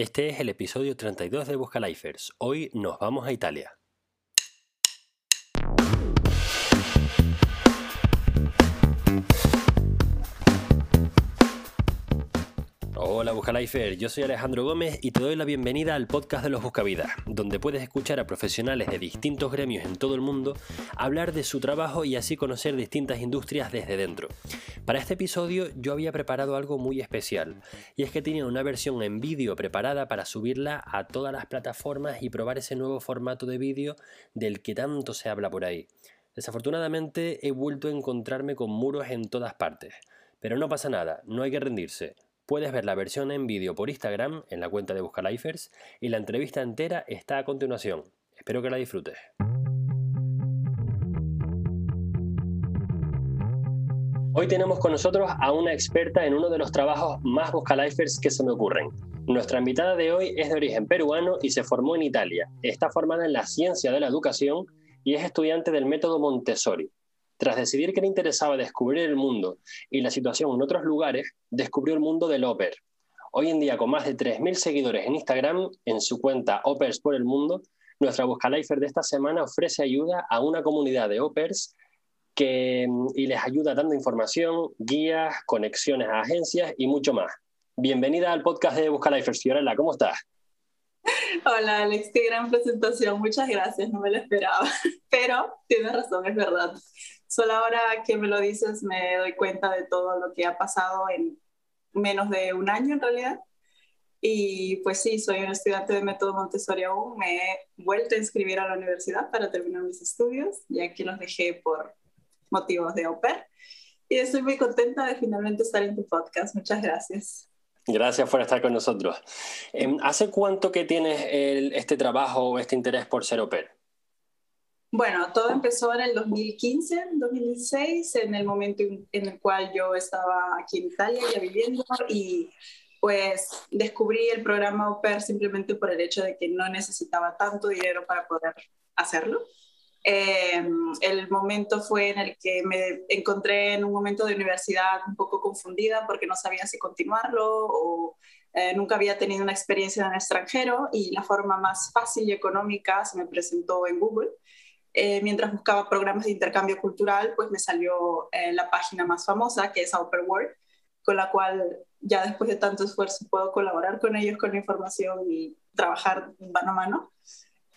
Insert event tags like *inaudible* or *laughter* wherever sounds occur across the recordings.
Este es el episodio 32 de Busca Lifers. Hoy nos vamos a Italia. Hola Buscalifer, yo soy Alejandro Gómez y te doy la bienvenida al podcast de los Buscavidas, donde puedes escuchar a profesionales de distintos gremios en todo el mundo hablar de su trabajo y así conocer distintas industrias desde dentro. Para este episodio yo había preparado algo muy especial, y es que tenía una versión en vídeo preparada para subirla a todas las plataformas y probar ese nuevo formato de vídeo del que tanto se habla por ahí. Desafortunadamente he vuelto a encontrarme con muros en todas partes, pero no pasa nada, no hay que rendirse. Puedes ver la versión en vídeo por Instagram en la cuenta de Buscalifers y la entrevista entera está a continuación. Espero que la disfrutes. Hoy tenemos con nosotros a una experta en uno de los trabajos más Buscalifers que se me ocurren. Nuestra invitada de hoy es de origen peruano y se formó en Italia. Está formada en la ciencia de la educación y es estudiante del método Montessori. Tras decidir que le interesaba descubrir el mundo y la situación en otros lugares, descubrió el mundo del Oper. Hoy en día, con más de 3.000 seguidores en Instagram, en su cuenta Opers por el Mundo, nuestra Buscalifer de esta semana ofrece ayuda a una comunidad de Opers que, y les ayuda dando información, guías, conexiones a agencias y mucho más. Bienvenida al podcast de Buscalifers, Fiorella, ¿cómo estás? Hola Alex, qué gran presentación, muchas gracias, no me lo esperaba, *laughs* pero tienes razón, es verdad. Solo ahora que me lo dices me doy cuenta de todo lo que ha pasado en menos de un año en realidad. Y pues sí, soy un estudiante de método Montessori aún. Me he vuelto a inscribir a la universidad para terminar mis estudios, ya que los dejé por motivos de OPER. Y estoy muy contenta de finalmente estar en tu podcast. Muchas gracias. Gracias por estar con nosotros. Em, ¿Hace cuánto que tienes este trabajo o este interés por ser OPER? Bueno, todo empezó en el 2015, 2016, en el momento en el cual yo estaba aquí en Italia ya viviendo y pues descubrí el programa OPER simplemente por el hecho de que no necesitaba tanto dinero para poder hacerlo. Eh, el momento fue en el que me encontré en un momento de universidad un poco confundida porque no sabía si continuarlo o eh, nunca había tenido una experiencia en el extranjero y la forma más fácil y económica se me presentó en Google eh, mientras buscaba programas de intercambio cultural, pues me salió eh, la página más famosa, que es Upper World, con la cual ya después de tanto esfuerzo puedo colaborar con ellos con la información y trabajar mano a mano.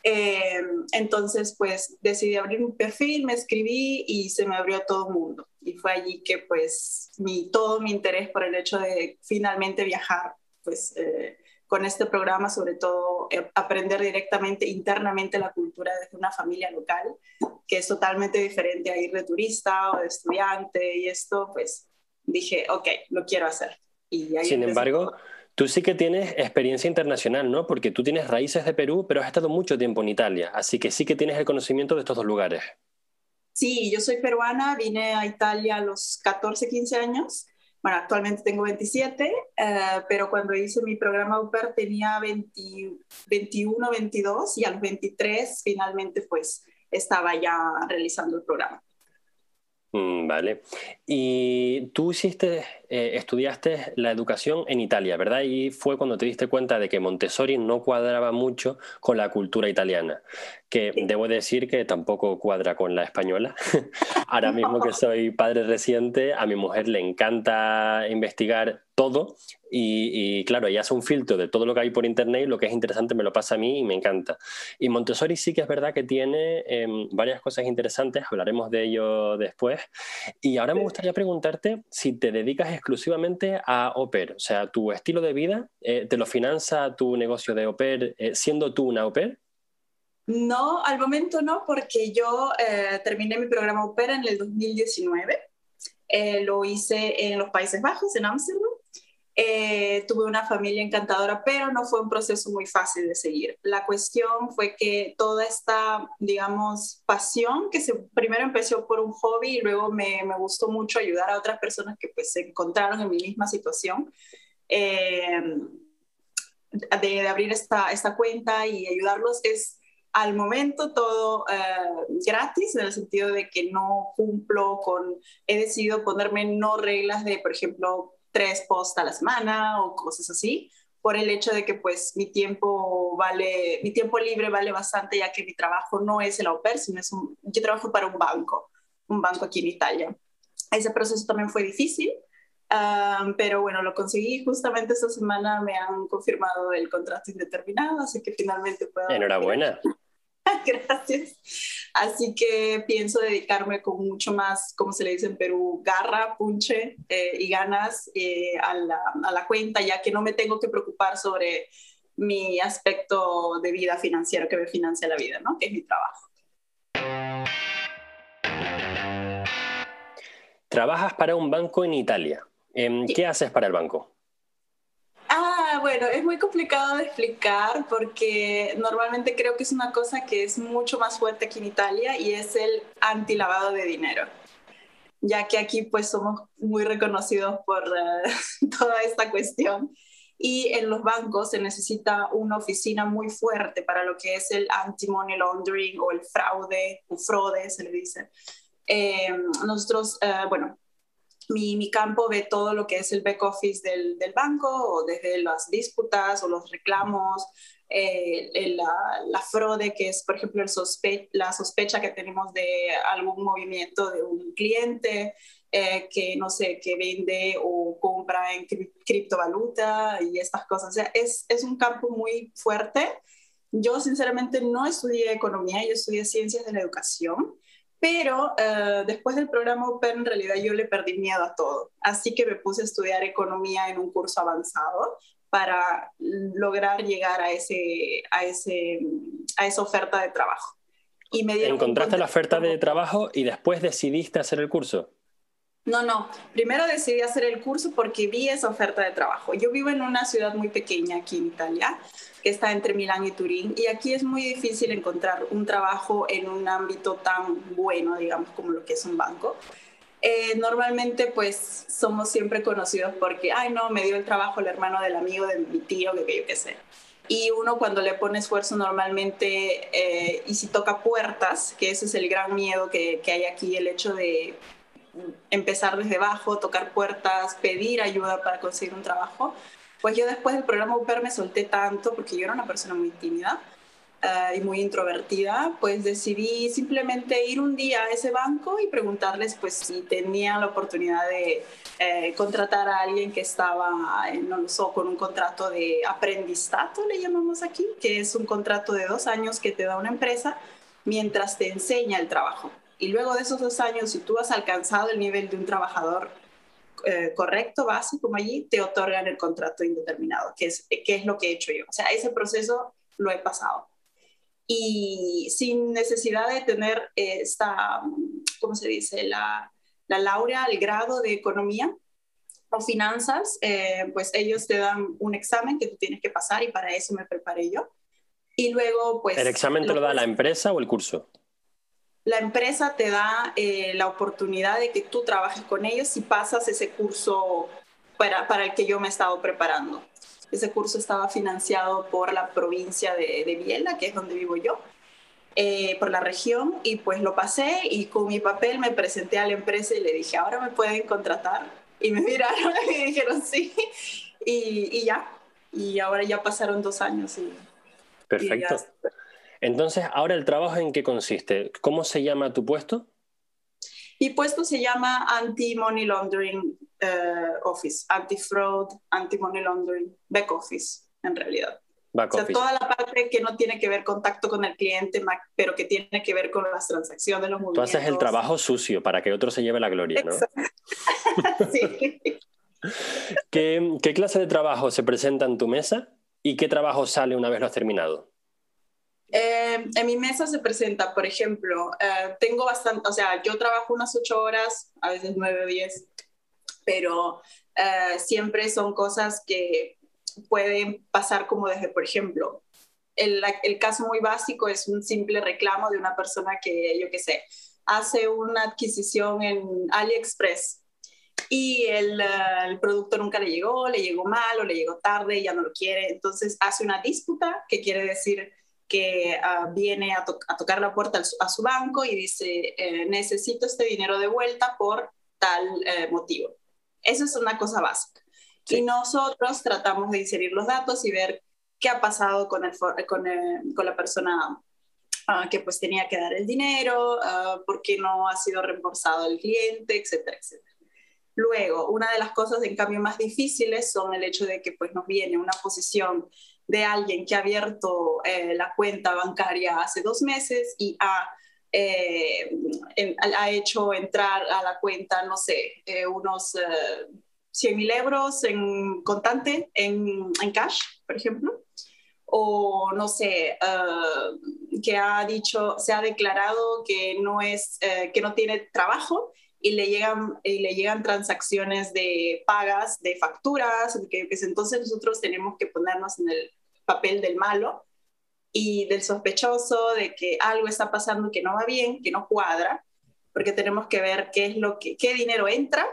Eh, entonces, pues decidí abrir un perfil, me escribí y se me abrió todo el mundo. Y fue allí que pues mi, todo mi interés por el hecho de finalmente viajar, pues con este programa, sobre todo eh, aprender directamente internamente la cultura desde una familia local, que es totalmente diferente a ir de turista o de estudiante y esto, pues dije, ok, lo quiero hacer. Y Sin embargo, tú sí que tienes experiencia internacional, ¿no? Porque tú tienes raíces de Perú, pero has estado mucho tiempo en Italia, así que sí que tienes el conocimiento de estos dos lugares. Sí, yo soy peruana, vine a Italia a los 14, 15 años bueno, actualmente tengo 27, eh, pero cuando hice mi programa UPER tenía 21, 22 y a los 23 finalmente pues estaba ya realizando el programa. Mm, vale. Y tú hiciste, eh, estudiaste la educación en Italia, ¿verdad? Y fue cuando te diste cuenta de que Montessori no cuadraba mucho con la cultura italiana, que debo decir que tampoco cuadra con la española. *laughs* Ahora mismo que soy padre reciente, a mi mujer le encanta investigar todo y, claro, ella hace un filtro de todo lo que hay por internet y lo que es interesante me lo pasa a mí y me encanta. Y Montessori sí que es verdad que tiene em, varias cosas interesantes, hablaremos de ello después. Y ahora me gustaría preguntarte si te dedicas exclusivamente a Oper, o sea, tu estilo de vida, eh, ¿te lo financia tu negocio de Oper eh, siendo tú una Oper? No, al momento no, porque yo eh, terminé mi programa Opera en el 2019. lo hice en los Países Bajos, en Ámsterdam. Eh, tuve una familia encantadora, pero no fue un proceso muy fácil de seguir. La cuestión fue que toda esta, digamos, pasión, que se, primero empezó por un hobby y luego me, me gustó mucho ayudar a otras personas que pues se encontraron en mi misma situación, eh, de, de, abrir esta, esta cuenta y ayudarlos, es al momento todo eh, gratis, en el sentido de que no cumplo con, he decidido ponerme no reglas de, por ejemplo, tres posts a la semana o cosas así, por el hecho de que pues mi tiempo vale, mi tiempo libre vale bastante ya que mi trabajo no es el au pair, sino es un, yo trabajo para un banco, un banco aquí en Italia. Ese proceso también fue difícil, pero bueno, lo conseguí. Justamente esta semana me han confirmado el contrato indeterminado, así que finalmente puedo... Enhorabuena. *laughs* Gracias. Así que pienso dedicarme con mucho más, como se le dice en Perú, garra, punche eh, y ganas eh, a, la, a la cuenta, ya que no me tengo que preocupar sobre mi aspecto de vida financiero que me financia la vida, ¿no? Que es mi trabajo. Trabajas para un banco en Italia. Em, ¿Qué haces para el banco? Bueno, es muy complicado de explicar porque normalmente creo que es una cosa que es mucho más fuerte aquí en Italia y es el antilavado de dinero, ya que aquí pues somos muy reconocidos por eh, *laughs* toda esta cuestión y en los bancos se necesita una oficina muy fuerte para lo que es el anti-money laundering o el fraude o fraude se le dice. Eh, nosotros, eh, bueno, mi, campo ve todo lo que es el back office del, banco, o desde las disputas o los reclamos, eh, la, fraude, que es, por ejemplo, el sospe la sospecha que tenemos de algún movimiento de un cliente eh, que, no sé, que vende o compra en criptovaluta y estas cosas. O sea, es, es un campo muy fuerte. Yo, sinceramente, no estudié economía, yo estudié ciencias de la educación. Pero eh, después del programa Open, en realidad yo le perdí miedo a todo. Así que me puse a estudiar economía en un curso avanzado para lograr llegar a, ese, a, ese, a esa oferta de trabajo. Y me ¿Encontraste la oferta de trabajo y después decidiste hacer el curso? No, no. Primero decidí hacer el curso porque vi esa oferta de trabajo. Yo vivo en una ciudad muy pequeña aquí en Italia, que está entre Milán y Turín, y aquí es muy difícil encontrar un trabajo en un ámbito tan bueno, digamos, como lo que es un banco. Eh, normalmente, pues, somos siempre conocidos porque, ay, no, me dio el trabajo el hermano del amigo de mi tío, que, yo qué sé. Y uno cuando le pone esfuerzo normalmente, eh, y si toca puertas, que ese es el gran miedo que, que hay aquí, el hecho de empezar desde abajo, tocar puertas, pedir ayuda para conseguir un trabajo, pues yo después del programa UPER me solté tanto, porque yo era una persona muy tímida uh, y muy introvertida, pues decidí simplemente ir un día a ese banco y preguntarles pues si tenían la oportunidad de eh, contratar a alguien que estaba, en no lo con un contrato de aprendizato, le llamamos aquí, que es un contrato de dos años que te da una empresa mientras te enseña el trabajo. Y luego de esos dos años, si tú has alcanzado el nivel de un trabajador eh, correcto, básico, como allí, te otorgan el contrato indeterminado, que es, que es lo que he hecho yo. O sea, ese proceso lo he pasado. Y sin necesidad de tener esta, ¿cómo se dice? La, la laurea, el grado de economía o finanzas, eh, pues ellos te dan un examen que tú tienes que pasar y para eso me preparé yo. Y luego, pues... ¿El examen te lo da la empresa o el curso? La empresa te da eh, la oportunidad de que tú trabajes con ellos si pasas ese curso para, para, el que yo me he estado preparando. Ese curso estaba financiado por la provincia de, de Biela, que es donde vivo yo, eh, por la región, y pues lo pasé y con mi papel me presenté a la empresa y le dije, ahora me pueden contratar. Y me *laughs* miraron y dijeron sí, y, y ya. Y ahora ya pasaron dos años. Y, Perfecto. Entonces, ahora el trabajo en qué consiste? ¿Cómo se llama tu puesto? Mi puesto se llama Anti-Money Laundering eh, Office, Anti-Fraud, Anti-Money Laundering Back Office, en realidad. Back o sea, toda la parte que no tiene que ver contacto con el cliente, pero que tiene que ver con las transacciones, los movimientos. Tú haces el trabajo sucio para que otro se lleve la gloria, ¿no? *laughs* sí. ¿Qué, ¿Qué clase de trabajo se presenta en tu mesa y qué trabajo sale una vez lo has terminado? Eh, en mi mesa se presenta, por ejemplo, eh, tengo bastante, o sea, yo trabajo unas ocho horas, a veces nueve o diez, pero eh, siempre son cosas que pueden pasar como desde, por ejemplo, el, el, caso muy básico es un simple reclamo de una persona que, yo qué sé, hace una adquisición en AliExpress y el, el, producto nunca le llegó, le llegó mal o le llegó tarde, ya no lo quiere, entonces hace una disputa, que quiere decir que ah, viene a, tocar la puerta a su, banco y dice, eh, necesito este dinero de vuelta por tal eh, motivo. Eso es una cosa básica. Y nosotros tratamos de inserir los datos y ver qué ha pasado con, el, con, con la persona ah, que pues tenía que dar el dinero, uh, por qué no ha sido reembolsado el cliente, etcétera, etcétera. Luego, una de las cosas en cambio más difíciles son el hecho de que pues nos viene una posición de alguien que ha abierto eh, la cuenta bancaria hace dos meses y ha, eh, ha hecho entrar a la cuenta, no sé, eh, unos 100 mil euros en contante, en, en, cash, por ejemplo. O no sé, que ha dicho, se ha declarado que no, es, que no tiene trabajo y le llegan, y le llegan transacciones de pagas, de facturas, que, pues entonces nosotros tenemos que ponernos en el papel del malo y del sospechoso de que algo está pasando que no va bien, que no cuadra, porque tenemos que ver qué es lo que, qué dinero entra,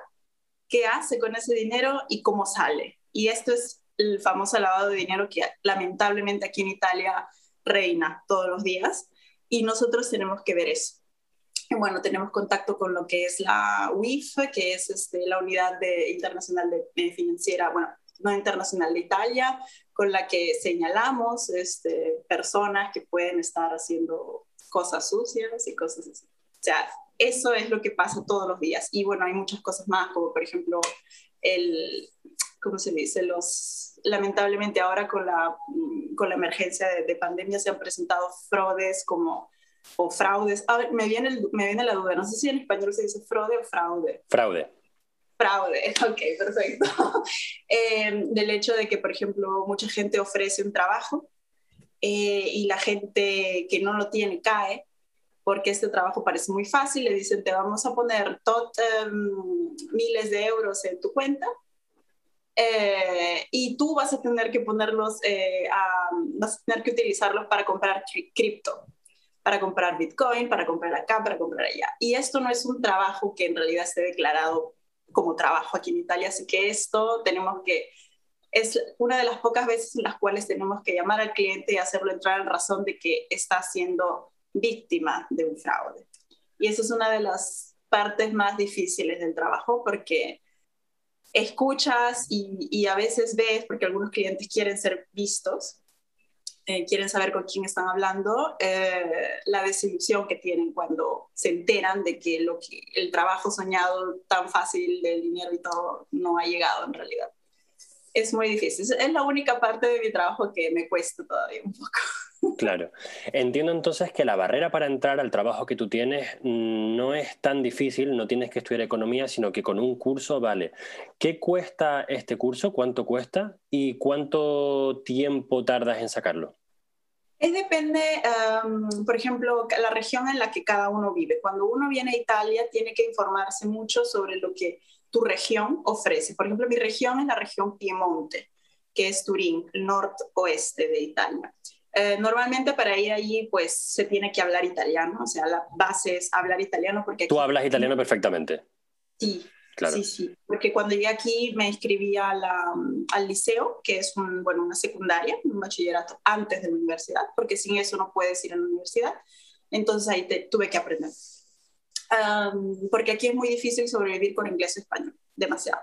qué hace con ese dinero y cómo sale. Y esto es el famoso lavado de dinero que lamentablemente aquí en Italia reina todos los días y nosotros tenemos que ver eso bueno, tenemos contacto con lo que es la UIF, que es este, la Unidad de, Internacional de, eh, Financiera, bueno, no internacional de Italia, con la que señalamos este, personas que pueden estar haciendo cosas sucias y cosas así. O sea, eso es lo que pasa todos los días. Y bueno, hay muchas cosas más, como por ejemplo, el, ¿cómo se dice? Los, lamentablemente ahora con la, con la emergencia de, de pandemia se han presentado fraudes como o fraudes. A ver, me viene, me viene la duda, no sé si en español se dice fraude o fraude. Fraude. Fraude, *laughs* ok, perfecto. *laughs* eh, del hecho de que, por ejemplo, mucha gente ofrece un trabajo eh, y la gente que no lo tiene cae porque este trabajo parece muy fácil, le dicen te vamos a poner tot, um, miles de euros en tu cuenta eh, y tú vas a tener que ponerlos, eh, a, vas a tener que utilizarlos para comprar cripto para comprar Bitcoin, para comprar acá, para comprar allá. Y esto no es un trabajo que en realidad esté declarado como trabajo aquí en Italia, así que esto tenemos que, es una de las pocas veces en las cuales tenemos que llamar al cliente y hacerlo entrar en razón de que está siendo víctima de un fraude. Y esa es una de las partes más difíciles del trabajo porque escuchas y, y a veces ves, porque algunos clientes quieren ser vistos, eh, quieren saber con quién están hablando, eh, la desilusión que tienen cuando se enteran de que, lo que el trabajo soñado tan fácil del dinero y todo no ha llegado en realidad. Es muy difícil. Es la única parte de mi trabajo que me cuesta todavía un poco. *laughs* Claro. Entiendo entonces que la barrera para entrar al trabajo que tú tienes no es tan difícil, no tienes que estudiar economía, sino que con un curso vale. ¿Qué cuesta este curso? ¿Cuánto cuesta? ¿Y cuánto tiempo tardas en sacarlo? Es depende, por ejemplo, la región en la que cada uno vive. Cuando uno viene a Italia, tiene que informarse mucho sobre lo que tu región ofrece. Por ejemplo, mi región es la región Piemonte, que es Turín, el noroeste de Italia. Eh, normalmente para ir allí, pues se tiene que hablar italiano, o sea, la base es hablar italiano porque... Tú hablas italiano perfectamente. Sí, Sí, sí, porque cuando llegué aquí me inscribí al liceo, que es bueno, una secundaria, un bachillerato antes de la universidad, porque sin eso no puedes ir a la universidad. Entonces ahí te, tuve que aprender. porque aquí es muy difícil sobrevivir con inglés o español, demasiado.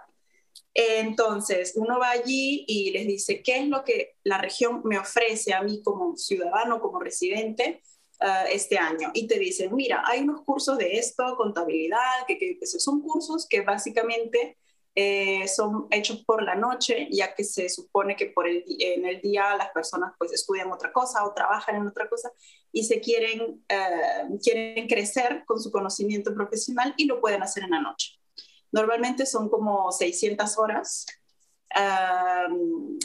Entonces, uno va allí y les dice, ¿qué es lo que la región me ofrece a mí como ciudadano, como residente? Uh, este año y te dicen, mira, hay unos cursos de esto, contabilidad, que, que, que son cursos que básicamente eh, son hechos por la noche, ya que se supone que por el, en el día las personas pues estudian otra cosa o trabajan en otra cosa y se quieren, uh, quieren crecer con su conocimiento profesional y lo pueden hacer en la noche. Normalmente son como 600 horas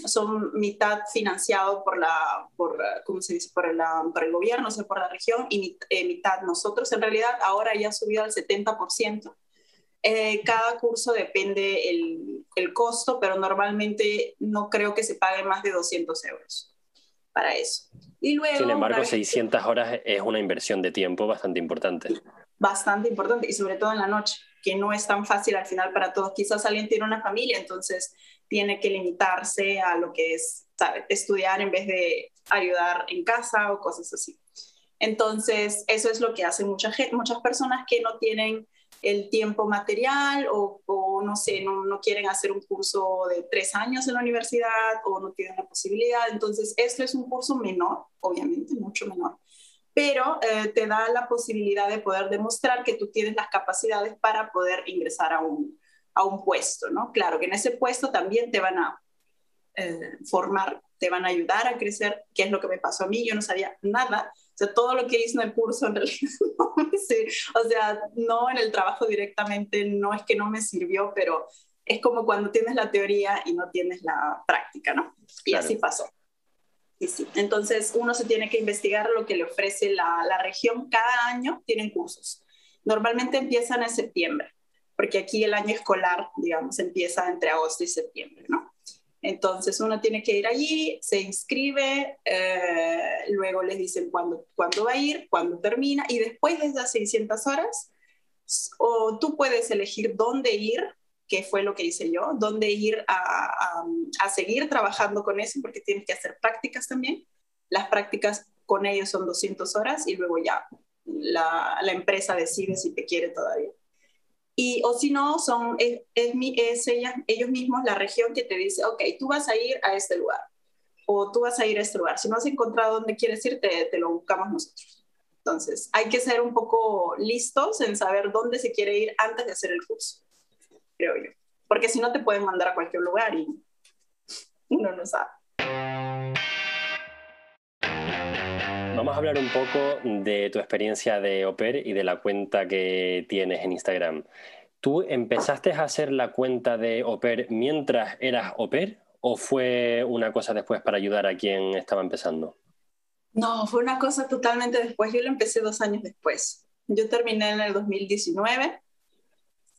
son mitad financiado por la, por, ¿cómo se dice? Por, la, por el gobierno, o sea, por la región, y eh, mitad nosotros. En realidad, ahora ya ha subido al 70%. Eh, cada curso depende el, el, costo, pero normalmente no creo que se pague más de 200 euros para eso. Y luego, Sin embargo, 600 horas es una inversión de tiempo bastante importante. Bastante importante, y sobre todo en la noche, que no es tan fácil al final para todos. Quizás alguien tiene una familia, entonces tiene que limitarse a lo que es estudiar en vez de ayudar en casa o cosas así. Entonces, eso es lo que hacen mucha muchas personas que no tienen el tiempo material o, no sé, no, no, quieren hacer un curso de tres años en la universidad o no tienen la posibilidad. Entonces, esto es un curso menor, obviamente, mucho menor, pero eh, te da la posibilidad de poder demostrar que tú tienes las capacidades para poder ingresar a un, a un puesto, ¿no? Claro que en ese puesto también te van a eh, formar, te van a ayudar a crecer, que es lo que me pasó a mí, yo no sabía nada, o sea, todo lo que hice en el curso en realidad *laughs* no o sea, no en el trabajo directamente, no es que no me sirvió, pero es como cuando tienes la teoría y no tienes la práctica, ¿no? Y así pasó. Entonces, uno se tiene que investigar lo que le ofrece la, la región. Cada año tienen cursos. Normalmente empiezan en septiembre, porque aquí el año escolar, digamos, empieza entre agosto y septiembre, ¿no? Entonces uno tiene que ir allí, se inscribe, eh, luego les dicen cuándo, cuándo va a ir, cuándo termina, y después de esas 600 horas, o tú puedes elegir dónde ir que fue lo que hice yo, dónde ir a, a, seguir trabajando con eso, porque tienes que hacer prácticas también. Las prácticas con ellos son 200 horas y luego ya la, la empresa decide si te quiere todavía. Y, o si no, son, es, es, ellos mismos la región que te dice, ok, tú vas a ir a este lugar o tú vas a ir a este lugar. Si no has encontrado dónde quieres ir, te, te lo buscamos nosotros. Entonces, hay que ser un poco listos en saber dónde se quiere ir antes de hacer el curso creo yo. Porque si no te pueden mandar a cualquier lugar y uno no sabe. Vamos a hablar un poco de tu experiencia de Oper y de la cuenta que tienes en Instagram. ¿Tú empezaste a hacer la cuenta de Oper mientras eras Oper o fue una cosa después para ayudar a quien estaba empezando? No, fue una cosa totalmente después. Yo lo empecé dos años después. Yo terminé en el 2019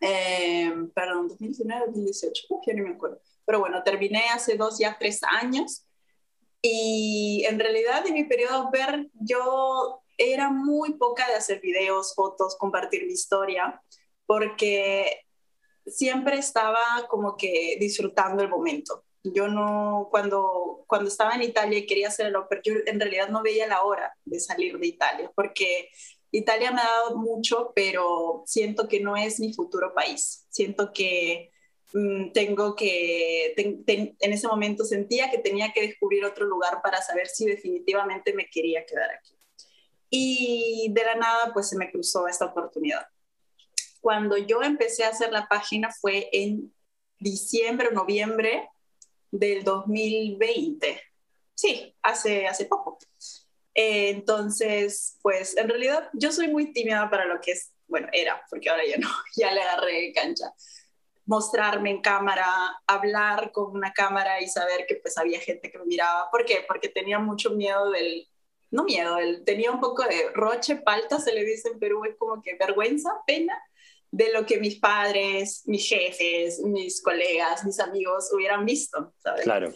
eh, perdón, 2019, 2018, ya no me acuerdo. Pero bueno, terminé hace dos, ya tres años. Y en realidad en mi periodo ver, yo era muy poca de hacer videos, fotos, compartir mi historia, porque siempre estaba como que disfrutando el momento. Yo no, cuando, cuando estaba en Italia y quería hacer el opera, yo en realidad no veía la hora de salir de Italia, porque Italia me ha dado mucho, pero siento que no es mi futuro país. Siento que tengo que, en ese momento sentía que tenía que descubrir otro lugar para saber si definitivamente me quería quedar aquí. Y de la nada, pues se me cruzó esta oportunidad. Cuando yo empecé a hacer la página fue en diciembre o noviembre del 2020. Sí, hace, hace poco. Eh, entonces, pues en realidad yo soy muy tímida para lo que es, bueno, era, porque ahora ya no, *laughs* ya le agarré cancha. Mostrarme en cámara, hablar con una cámara y saber que pues había gente que me miraba. ¿Por qué? Porque tenía mucho miedo del, no miedo, el, tenía un poco de roche, palta, se le dice en Perú, es como que vergüenza, pena de lo que mis padres, mis jefes, mis colegas, mis amigos hubieran visto, ¿sabes? Claro.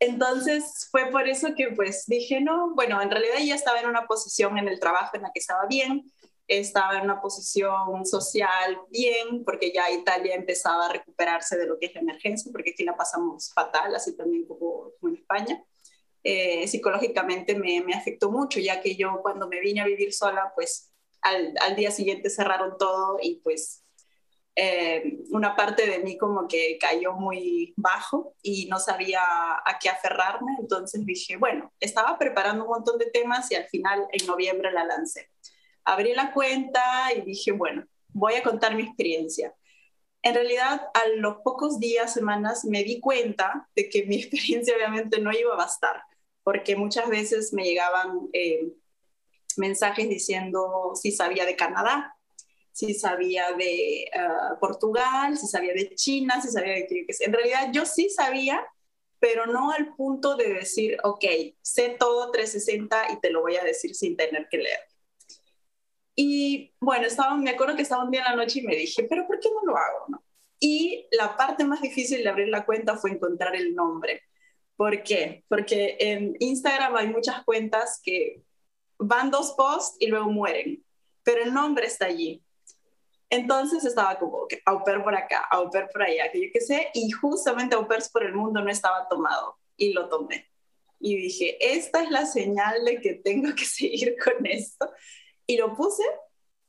Entonces fue por eso que pues dije, no, bueno, en realidad ya estaba en una posición en el trabajo en la que estaba bien, estaba en una posición social bien, porque ya Italia empezaba a recuperarse de lo que es la emergencia, porque aquí la pasamos fatal, así también como, en España. Eh, psicológicamente me, me, afectó mucho, ya que yo cuando me vine a vivir sola, pues al, al día siguiente cerraron todo y pues eh, una parte de mí como que cayó muy bajo y no sabía a qué aferrarme, entonces dije, bueno, estaba preparando un montón de temas y al final en noviembre la lancé. Abrí la cuenta y dije, bueno, voy a contar mi experiencia. En realidad, a los pocos días, semanas, me di cuenta de que mi *laughs* experiencia obviamente no iba a bastar, porque muchas veces me llegaban eh, mensajes diciendo si sabía de Canadá, si sabía de ah, Portugal, si sabía de China, si sabía de qué. En realidad yo sí sabía, pero no al punto de decir, ok, sé todo 360 y te lo voy a decir sin tener que leer. Y bueno, estaba, me acuerdo que estaba un día en la noche y me dije, pero ¿por qué no lo hago? No? Y la parte más difícil de abrir la cuenta fue encontrar el nombre. ¿Por qué? Porque en Instagram hay muchas cuentas que van dos posts y luego mueren, pero el nombre está allí. Entonces estaba como que au pair por acá, au pair por allá, que yo qué sé, y justamente au pairs por el mundo no estaba tomado y lo tomé. Y dije, esta es la señal de que tengo que *laughs* seguir con esto. Y lo puse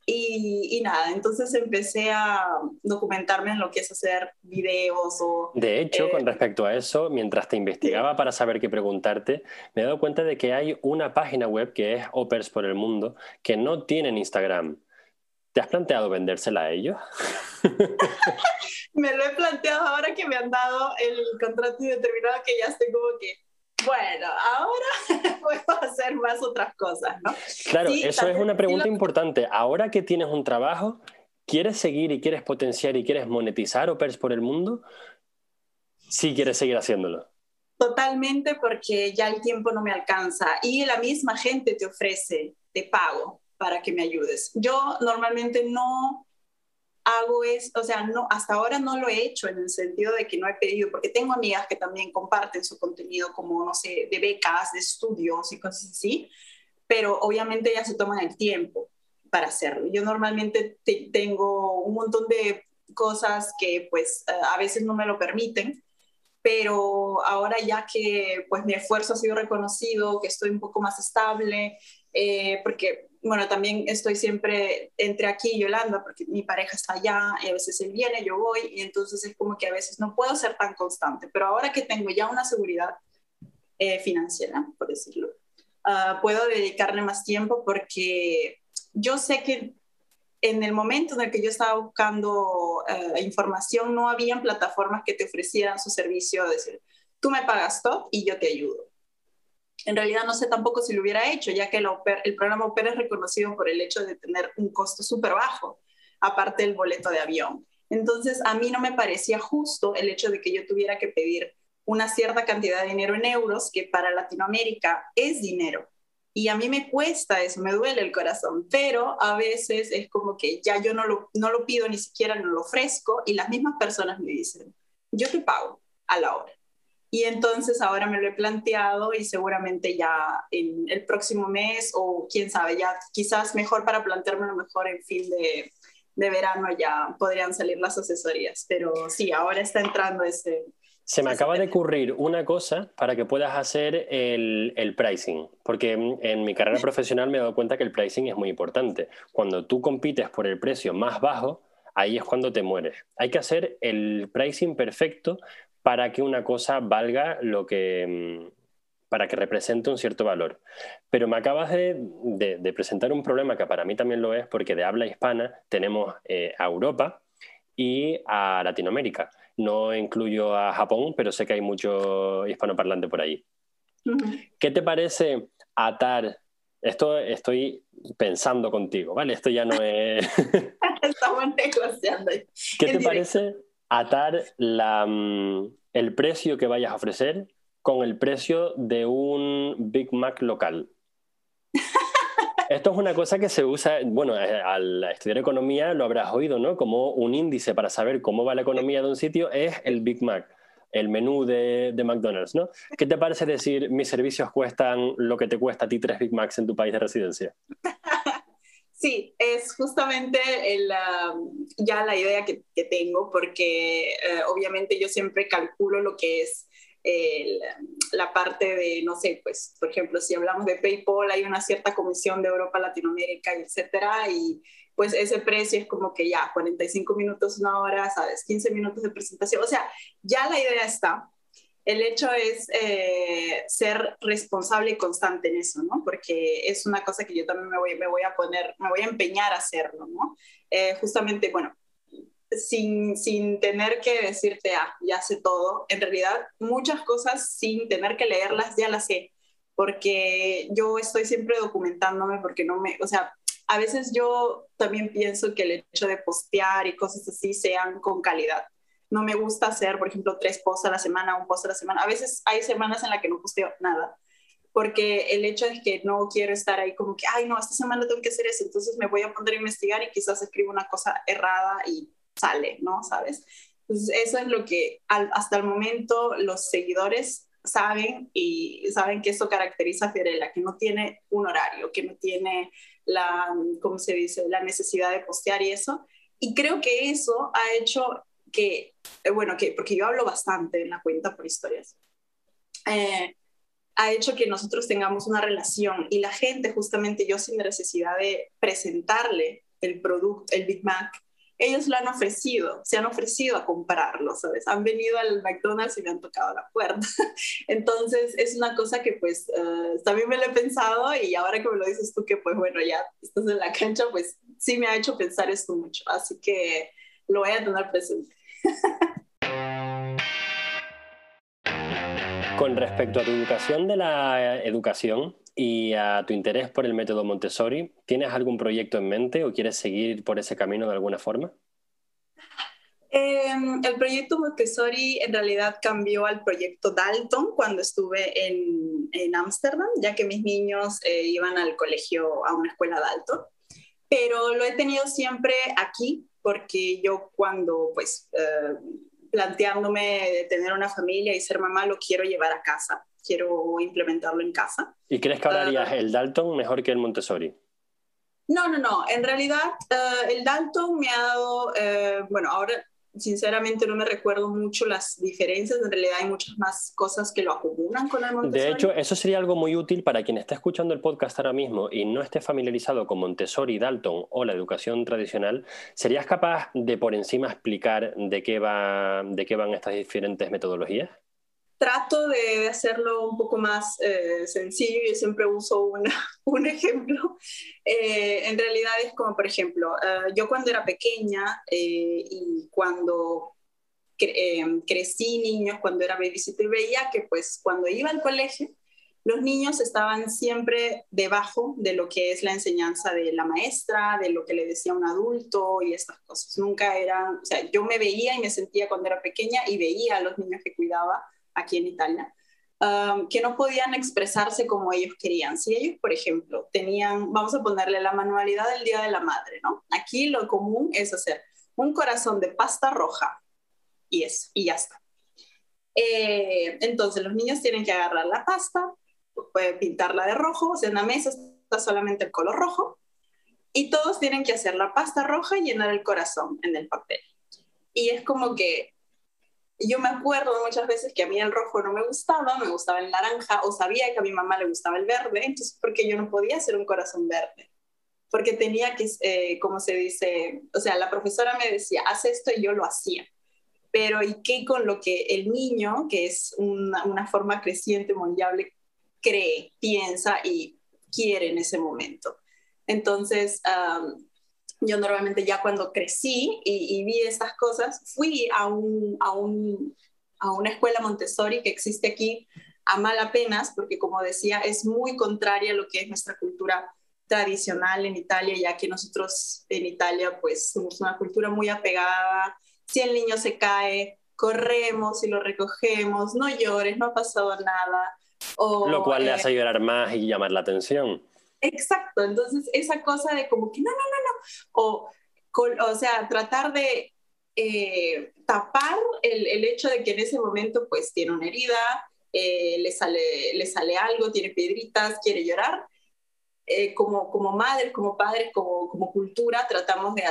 Y, nada, entonces empecé a documentarme en lo que es hacer videos o... De hecho, con eh, respecto a eso, mientras te investigaba para saber qué preguntarte, me he dado cuenta de que hay una página web que es Opers por el Mundo que no tienen Instagram. ¿Te has planteado vendérsela a ellos? *laughs* me lo he planteado ahora que me han dado el contrato indeterminado que ya estoy como que bueno, ahora *laughs* puedo hacer más otras cosas, ¿no? Claro, eso es una pregunta importante. Ahora que tienes un trabajo, ¿quieres seguir y quieres potenciar y quieres monetizar Opers por el mundo? Sí quieres seguir haciéndolo. Totalmente, porque ya el tiempo no me alcanza y la misma gente te ofrece, te pago para que me ayudes. Yo normalmente no hago es, o sea, no, hasta ahora no lo he hecho en el sentido de que no he pedido, porque tengo amigas que también comparten su contenido como, no sé, de becas, de estudios y cosas así, pero obviamente ya se toman el tiempo para hacerlo. Yo normalmente tengo un montón de cosas que pues eh, a veces no me lo permiten, pero ahora ya que pues mi esfuerzo ha sido reconocido, que estoy un poco más estable, eh, porque bueno, también estoy siempre entre aquí y Yolanda, porque mi pareja está allá y a veces él viene, yo voy, y entonces es como que a veces no puedo ser tan constante, pero ahora que tengo ya una seguridad eh, financiera, por decirlo, ah, puedo dedicarle más tiempo porque yo sé que en el momento en el que yo estaba buscando eh, información, no habían plataformas que te ofrecieran su servicio, de decir, tú me pagas todo y yo te ayudo en realidad no sé tampoco si lo hubiera hecho, ya que el, programa OPER es reconocido por el hecho de tener un costo súper bajo, aparte del boleto de avión. Entonces, a mí no me parecía justo el hecho de que yo tuviera que pedir una cierta cantidad de dinero en euros, que para Latinoamérica es dinero. Y a mí me cuesta eso, me duele el corazón, pero a veces es como que ya yo no lo, no lo pido, ni siquiera no lo ofrezco, y las mismas personas me dicen, yo te pago a la hora. Y entonces ahora me lo he planteado y seguramente ya en el próximo mes o quién sabe, ya quizás mejor para plantearme lo mejor en fin de, de verano ya podrían salir las asesorías. Pero sí, ahora está entrando ese, se me acaba de ocurrir una cosa para que puedas hacer el, el, pricing, porque en mi carrera *laughs* profesional me he dado cuenta que el pricing es muy importante. Cuando tú compites por el precio más bajo, ahí es cuando te mueres. Hay que hacer el pricing perfecto para que una cosa valga lo que mm, para que represente un cierto valor. Pero me acabas de, presentar un problema que para mí también lo es, porque de habla hispana tenemos eh, a Europa y a Latinoamérica. No incluyo a Japón, pero sé que hay mucho hispanoparlante por ahí. ¿Qué te parece atar? Esto estoy pensando contigo, ¿vale? Esto ya no es... *laughs* *laughs* Estamos negociando. ¿Qué te parece atar mm, el precio que vayas a ofrecer con el precio de un Big Mac local. *laughs* Esto es una cosa que se usa, bueno, eh, al estudiar economía lo habrás oído, ¿no? Como un índice para saber cómo va la economía de un sitio es el Big Mac, el menú de, de McDonald's, ¿no? ¿Qué te parece decir mis servicios cuestan lo que te cuesta a ti tres Big Macs en tu país de residencia? *laughs* Sí, es justamente ya la idea que, tengo, porque eh, obviamente yo siempre calculo lo que es la parte de, no sé, pues, por ejemplo, si hablamos de PayPal, hay una cierta comisión de Europa, Latinoamérica, etcétera, y pues ese precio es como que ya, 45 minutos, una hora, ¿sabes? 15 minutos de presentación, o sea, ya la idea está, el hecho es eh, ser responsable y constante en eso, ¿no? Porque es una cosa que yo también me voy, a poner, me voy a empeñar a hacerlo, ¿no? Eh, justamente, bueno, sin, sin tener que decirte, ah, ya sé todo, en realidad muchas cosas sin tener que leerlas ya las sé, porque yo estoy siempre documentándome porque no me, o sea, a veces yo también pienso que el hecho de postear y cosas así sean con calidad no me gusta hacer, por ejemplo, tres posts a la semana, un post a la semana. A veces hay semanas en las que no posteo nada, porque el hecho es que no quiero estar ahí como que, ay, no, esta semana tengo que hacer eso, entonces me voy a poner a investigar y quizás escribo una cosa errada y sale, ¿no? ¿Sabes? Entonces, eso es lo que hasta el momento los seguidores saben y saben que eso caracteriza a Fiorella, que no tiene un horario, que no tiene la, ¿cómo se dice?, la necesidad de postear y eso. Y creo que eso ha hecho que, eh, bueno, que, porque yo hablo bastante en la cuenta por historias, eh, ha hecho que nosotros tengamos una relación y la gente, justamente yo sin necesidad de presentarle el producto, el Big Mac, ellos lo han ofrecido, se han ofrecido a comprarlo, ¿sabes? Han venido al McDonald's y me han tocado la puerta. *laughs* Entonces, es una cosa que pues eh, también me lo he pensado y ahora que me lo dices tú que pues bueno, ya estás en la cancha, pues sí me ha hecho pensar esto mucho. Así que lo voy a tener presente. Con respecto a tu educación de la educación y a tu interés por el método Montessori, ¿tienes algún proyecto en mente o quieres seguir por ese camino de alguna forma? Em, el proyecto Montessori en realidad cambió al proyecto Dalton cuando estuve en Ámsterdam, ya que mis niños eh, iban al colegio, a una escuela Dalton. Pero lo he tenido siempre aquí, porque yo cuando pues eh, planteándome tener una familia y ser mamá, lo quiero llevar a casa, quiero implementarlo en casa. ¿Y crees que ahora harías ah, el Dalton mejor que el Montessori? No, no, no. En realidad, eh, el Dalton me ha dado, eh, bueno, ahora sinceramente no me recuerdo mucho las diferencias, en realidad hay muchas más cosas que lo acumulan con el Montessori. De hecho, eso sería algo muy útil para quien esté escuchando el podcast ahora mismo y no esté familiarizado con Montessori, Dalton o la educación tradicional, ¿serías capaz de por encima explicar de qué, va, de qué van estas diferentes metodologías? Trato de hacerlo un poco más eh, sencillo. Yo siempre uso *laughs* un ejemplo. Eh, en realidad es como, por ejemplo, eh, yo cuando era pequeña y cuando crecí niños, cuando era babysitter, veía que pues cuando iba al colegio, los niños estaban siempre debajo de lo que es la enseñanza de la maestra, de lo que le decía un adulto y estas cosas. Nunca eran, o sea, yo me veía y me sentía cuando era pequeña y veía a los niños que cuidaba aquí en Italia, um, que no podían expresarse como ellos querían. Si ellos, por ejemplo, tenían, vamos a ponerle la manualidad del Día de la Madre, ¿no? Aquí lo común es hacer un corazón de pasta roja y eso, y ya está. Eh, entonces los niños tienen que agarrar la pasta, pueden pintarla de rojo, o sea, en la mesa está solamente el color rojo, y todos tienen que hacer la pasta roja y llenar el corazón en el papel. Y es como que yo me acuerdo muchas veces que a mí el rojo no me gustaba, me gustaba el naranja, o sabía que a mi mamá le gustaba el verde, entonces porque yo no podía hacer un corazón verde, porque tenía que, eh, como se dice, o sea, la profesora me decía, haz esto y yo lo hacía. Pero ¿y qué con lo que el niño, que es una, forma creciente, moldeable, cree, piensa y quiere en ese momento? Entonces, yo normalmente ya cuando crecí y, vi estas cosas, fui a, un, a, un, a, una escuela Montessori que existe aquí a mala penas, porque como decía, es muy contraria a lo que es nuestra cultura tradicional en Italia, ya que nosotros en Italia pues somos una cultura muy apegada, si el niño se cae, corremos y lo recogemos, no llores, no ha pasado nada. O, lo cual le hace llorar más y llamar la atención. Exacto, entonces esa cosa de como que no, no, no, no, o, o sea, tratar de eh, tapar el, el, hecho de que en ese momento pues tiene una herida, eh, le, sale, le sale algo, tiene piedritas, quiere llorar. Eh, como, como madres, como padres, como, como cultura, tratamos de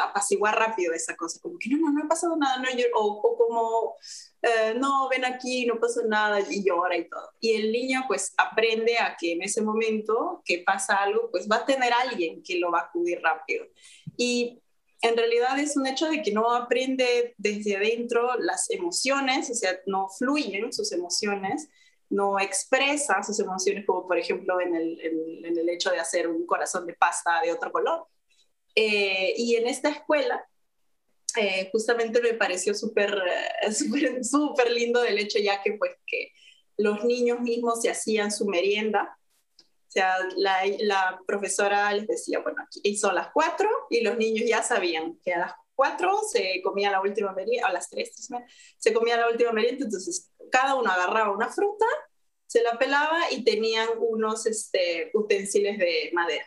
apaciguar rápido esa cosa, como que no, no, no ha pasado nada, no, o, o como eh, no, ven aquí, no pasa nada, y llora y todo. Y el niño pues aprende a que en ese momento que pasa algo, pues va a tener alguien que lo va a acudir rápido. Y en realidad es un hecho de que no aprende desde adentro las emociones, o sea, no fluyen sus emociones, no expresa sus emociones, como por ejemplo en el, en, el hecho de hacer un corazón de pasta de otro color. Eh, y en esta escuela eh, justamente me pareció súper, eh, *laughs* súper, súper lindo del hecho ya que pues que los niños mismos se hacían su merienda. O sea, la, la profesora les decía, bueno, aquí son las cuatro y los niños ya sabían que a las cuatro se comía la última merienda, a las tres, se comía la última merienda, entonces cada uno agarraba una fruta, se la pelaba y tenían unos este, utensilios de madera.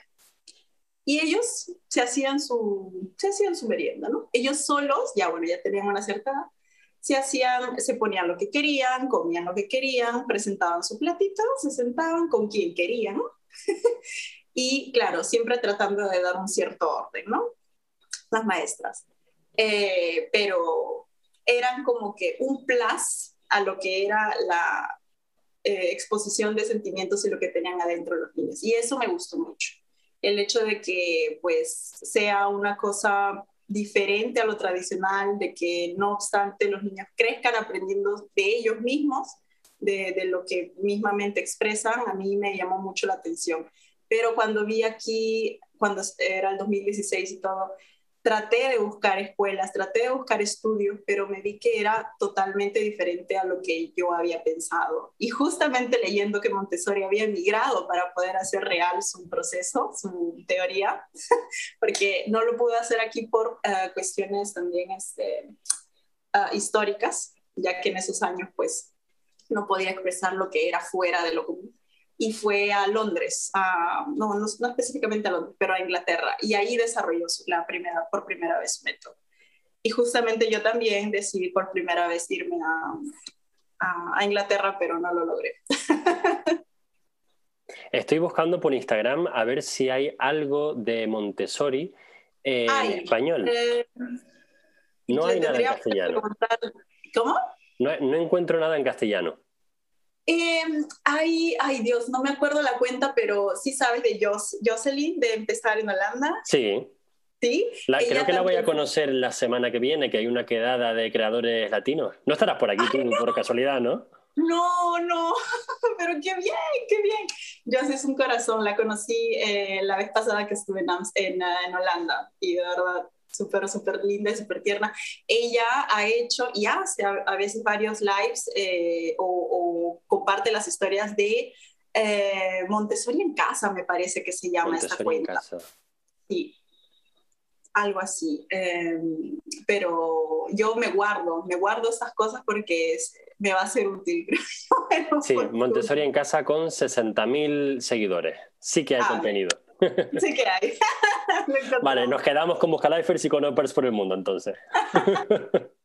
Y ellos se hacían su, se hacían su merienda, ¿no? Ellos solos, ya bueno, ya tenían una cierta se hacían, se ponían lo que querían, comían lo que querían, presentaban su platito, se sentaban con quien querían, *laughs* y claro, siempre tratando de dar un cierto orden, ¿no? Las maestras. Eh, pero eran como que un plus a lo que era la eh, exposición de sentimientos y lo que tenían adentro los niños. Y eso me gustó mucho el hecho de que pues sea una cosa diferente a lo tradicional, de que no obstante los niños crezcan aprendiendo de ellos mismos, de, de, lo que mismamente expresan, a mí me llamó mucho la atención. Pero cuando vi aquí, cuando era el 2016 y todo, traté de buscar escuelas, traté de buscar estudios, pero me vi que era totalmente diferente a lo que yo había pensado. Y justamente leyendo que Montessori había emigrado para poder hacer real su proceso, su teoría, *laughs* porque no lo pudo hacer aquí por uh, cuestiones también este, uh, históricas, ya que en esos años pues no podía expresar lo que era fuera de lo común y fue a Londres, no, no, específicamente a Londres, pero a Inglaterra, y ahí desarrolló la primera, por primera vez su método. Y justamente yo también decidí por primera vez irme a, a, Inglaterra, pero no lo logré. *laughs* Estoy buscando por Instagram a ver si hay algo de Montessori en español. Eh, no hay nada en castellano. ¿Cómo? No, no encuentro nada en castellano. Eh, ay, ay, Dios, no me acuerdo la cuenta, pero sí sabes de Jos Jocelyn, de empezar en Holanda. Sí. Sí. creo que la voy a conocer la semana que viene, que hay una quedada de creadores latinos. No estarás por aquí tú, por casualidad, ¿no? No, no, *laughs* pero qué bien, qué bien. Jos es un corazón, la conocí eh, la vez pasada que estuve en, en, en Holanda y de verdad súper, súper linda y súper tierna. Ella ha hecho y hace a, veces varios lives eh, o, comparte las historias de eh, Montessori en casa, me parece que se llama esta cuenta. En casa. Sí, algo así. Em, pero yo me guardo, me guardo estas cosas porque me va a ser útil. *laughs* sí, Montessori en casa con 60.000 seguidores. Sí que hay ah, contenido. Sí que hay. *laughs* vale, nos quedamos con Buscalifers y con Opers por el mundo entonces. *laughs*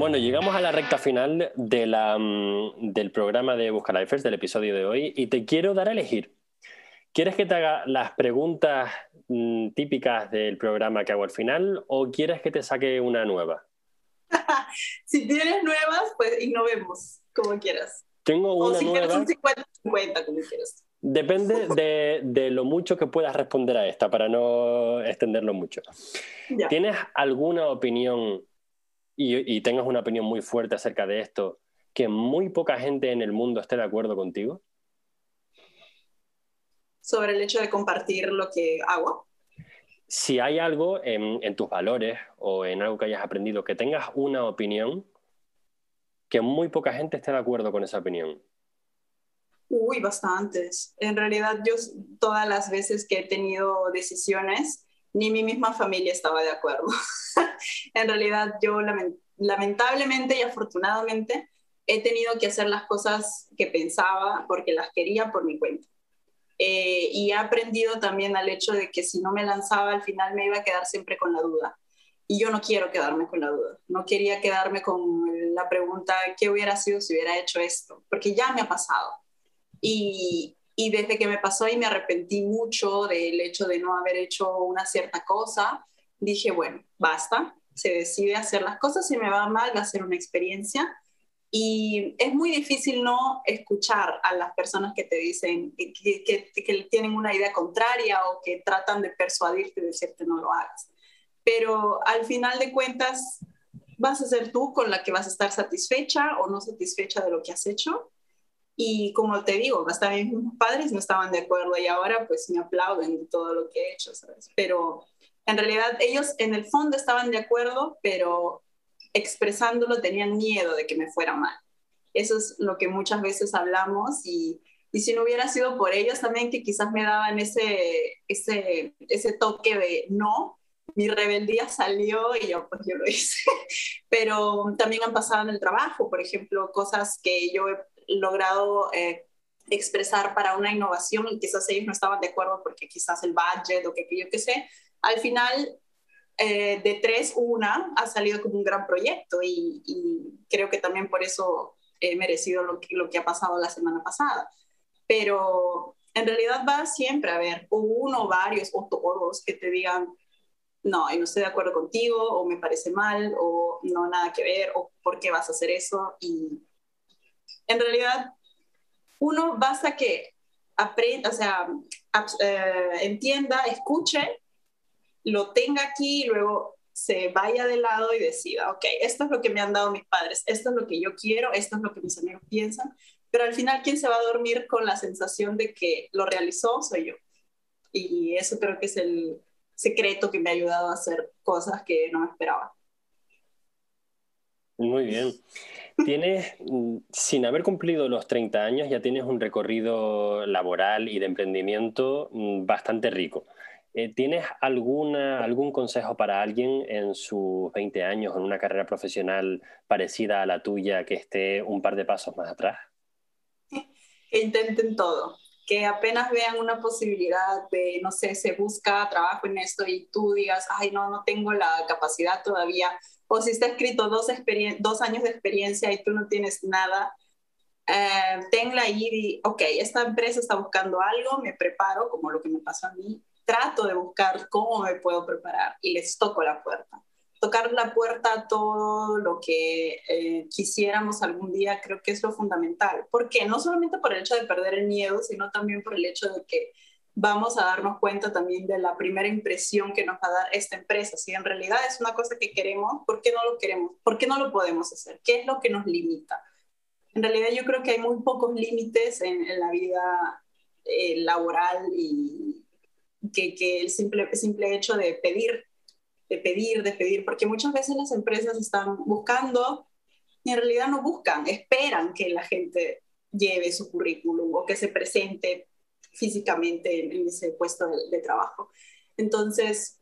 Bueno, llegamos a la recta final de la, mm, del programa de Buscalifers, del episodio de hoy, y te quiero dar a elegir. ¿Quieres que te haga las preguntas mm, típicas del programa que hago al final o quieres que te saque una nueva? *laughs* si tienes nuevas, pues innovemos, como quieras. Tengo una o si nueva. un 50-50, como quieras. Depende *laughs* de, de, lo mucho que puedas responder a esta, para no extenderlo mucho. ¿Tienes alguna opinión y, y, tengas una opinión muy fuerte acerca de esto que muy poca gente en el mundo esté de acuerdo contigo? Sobre el hecho de compartir lo que hago. Si hay algo en, en tus valores o en algo que hayas aprendido que tengas una opinión que muy poca gente esté de acuerdo con esa opinión. Uy, bastantes. En realidad yo todas las veces que he tenido decisiones, ni mi misma familia estaba de acuerdo. *laughs* en realidad yo lamentablemente y afortunadamente he tenido que hacer las cosas que pensaba porque las quería por mi cuenta. Eh, y he aprendido también al hecho de que si no me lanzaba al final me iba a quedar siempre con la duda. Y yo no quiero quedarme con la duda. No quería quedarme con la pregunta, ¿qué hubiera sido si hubiera hecho esto? Porque ya me ha pasado. Y, y desde que me pasó y me arrepentí mucho del hecho de no haber hecho una cierta cosa, dije, bueno, basta, se decide hacer las cosas, si me va mal va a ser una experiencia. Y es muy difícil no escuchar a las personas que te dicen que, que, que tienen una idea contraria o que tratan de persuadirte de decirte no lo hagas pero al final de cuentas vas a ser tú con la que vas a estar satisfecha o no satisfecha de lo que has hecho. Y como te digo, hasta mis padres no estaban de acuerdo y ahora pues me aplauden de todo lo que he hecho, ¿sabes? Pero en realidad ellos en el fondo estaban de acuerdo, pero expresándolo tenían miedo de que me fuera mal. Eso es lo que muchas veces hablamos y, y si no hubiera sido por ellos también que quizás me daban ese, ese, ese toque de no, mi rebeldía salió y yo pues yo lo hice. *laughs* Pero también han pasado en el trabajo, por ejemplo, cosas que yo he logrado eh, expresar para una innovación y quizás ellos no estaban de acuerdo porque quizás el budget o que, yo qué sé. Al final, eh, de tres, una ha salido como un gran proyecto y, creo que también por eso he merecido lo que, lo que ha pasado la semana pasada. Pero en realidad va siempre a haber uno, varios o todos que te digan, no, y no estoy de acuerdo contigo, o me parece mal, o no, nada que ver, o por qué vas a hacer eso. Y en realidad, uno basta que aprenda, o sea, eh, entienda, escuche, lo tenga aquí y luego se vaya de lado y decida, ok, esto es lo que me han dado mis padres, esto es lo que yo quiero, esto es lo que mis amigos piensan, pero al final, ¿quién se va a dormir con la sensación de que lo realizó? Soy yo. Y eso creo que es el secreto que me ha ayudado a hacer cosas que no me esperaba. Muy bien. Tienes, mm, sin haber cumplido los 30 años, ya tienes un recorrido laboral y de emprendimiento mm, bastante rico. Eh, ¿Tienes alguna, algún consejo para alguien en sus 20 años, en una carrera profesional parecida a la tuya, que esté un par de pasos más atrás? *laughs* Que intenten todo, que apenas vean una posibilidad de, no sé, se busca trabajo en esto y tú digas, ay, no, no tengo la capacidad todavía, o si está escrito dos, dos años de experiencia y tú no tienes nada, eh, tenla ahí y, ok, esta empresa está buscando algo, me preparo, como lo que me pasó a mí, trato de buscar cómo me puedo preparar y les toco la puerta. Tocar la puerta a todo lo que eh, quisiéramos algún día creo que es lo fundamental. ¿Por qué? No solamente por el hecho de perder el miedo, sino también por el hecho de que vamos a darnos cuenta también de la primera impresión que nos va a dar esta empresa. Si en realidad es una cosa que queremos, ¿por qué no lo queremos? ¿Por qué no lo podemos hacer? ¿Qué es lo que nos limita? En realidad yo creo que hay muy pocos límites en, la vida eh, laboral y que, que, el simple, simple hecho de pedir, de pedir, de pedir, porque muchas veces las empresas están buscando y en realidad no buscan, esperan que la gente lleve su currículum o que se presente físicamente en, ese puesto de, trabajo. Entonces,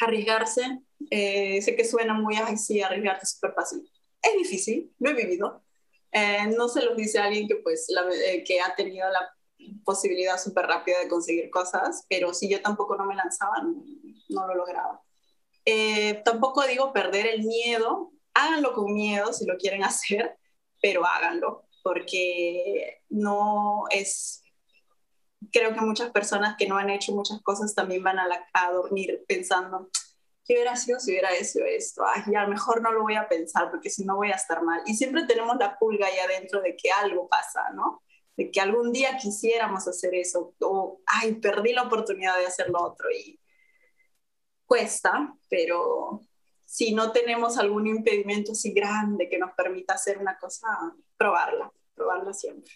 arriesgarse, eh, sé que suena muy así, arriesgarse es súper fácil. Es difícil, lo he vivido. Eh, no se lo dice a alguien que, pues, eh, que ha tenido la posibilidad súper rápida de conseguir cosas, pero si yo tampoco no me lanzaba, no, no lo lograba. Tampoco digo perder el miedo, háganlo con miedo si lo quieren *laughs* hacer, pero háganlo, porque no es creo que muchas personas que no han hecho muchas cosas también van a, a dormir pensando, ¿qué hubiera sido si hubiera hecho esto? Ay, a lo mejor no lo voy a pensar porque si no voy a estar mal. Y siempre tenemos la pulga ahí adentro de que algo pasa, ¿no? De que algún día quisiéramos hacer eso o, ay, perdí la oportunidad de hacer lo otro y cuesta, pero si no tenemos algún impedimento así grande que nos permita hacer una cosa, probarla, probarla siempre.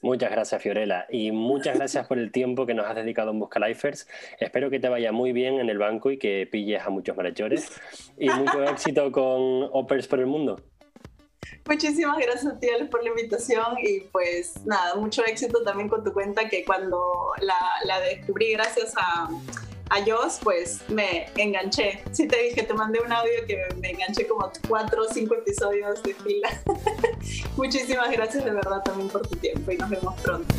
Muchas gracias, Fiorella, y muchas gracias por el tiempo que nos has dedicado en Busca Lifers. Espero que te vaya muy bien en el banco y que pilles a muchos malhechores. Y mucho *laughs* éxito con Opers por el mundo. Muchísimas gracias a ti, Alex, por la invitación y pues nada, mucho éxito también con tu cuenta que cuando la, la descubrí gracias a a Joss, pues me enganché. Sí te dije, te mandé un audio que me enganché como cuatro o cinco episodios de fila. *laughs* Muchísimas gracias de verdad también por tu tiempo y nos vemos pronto.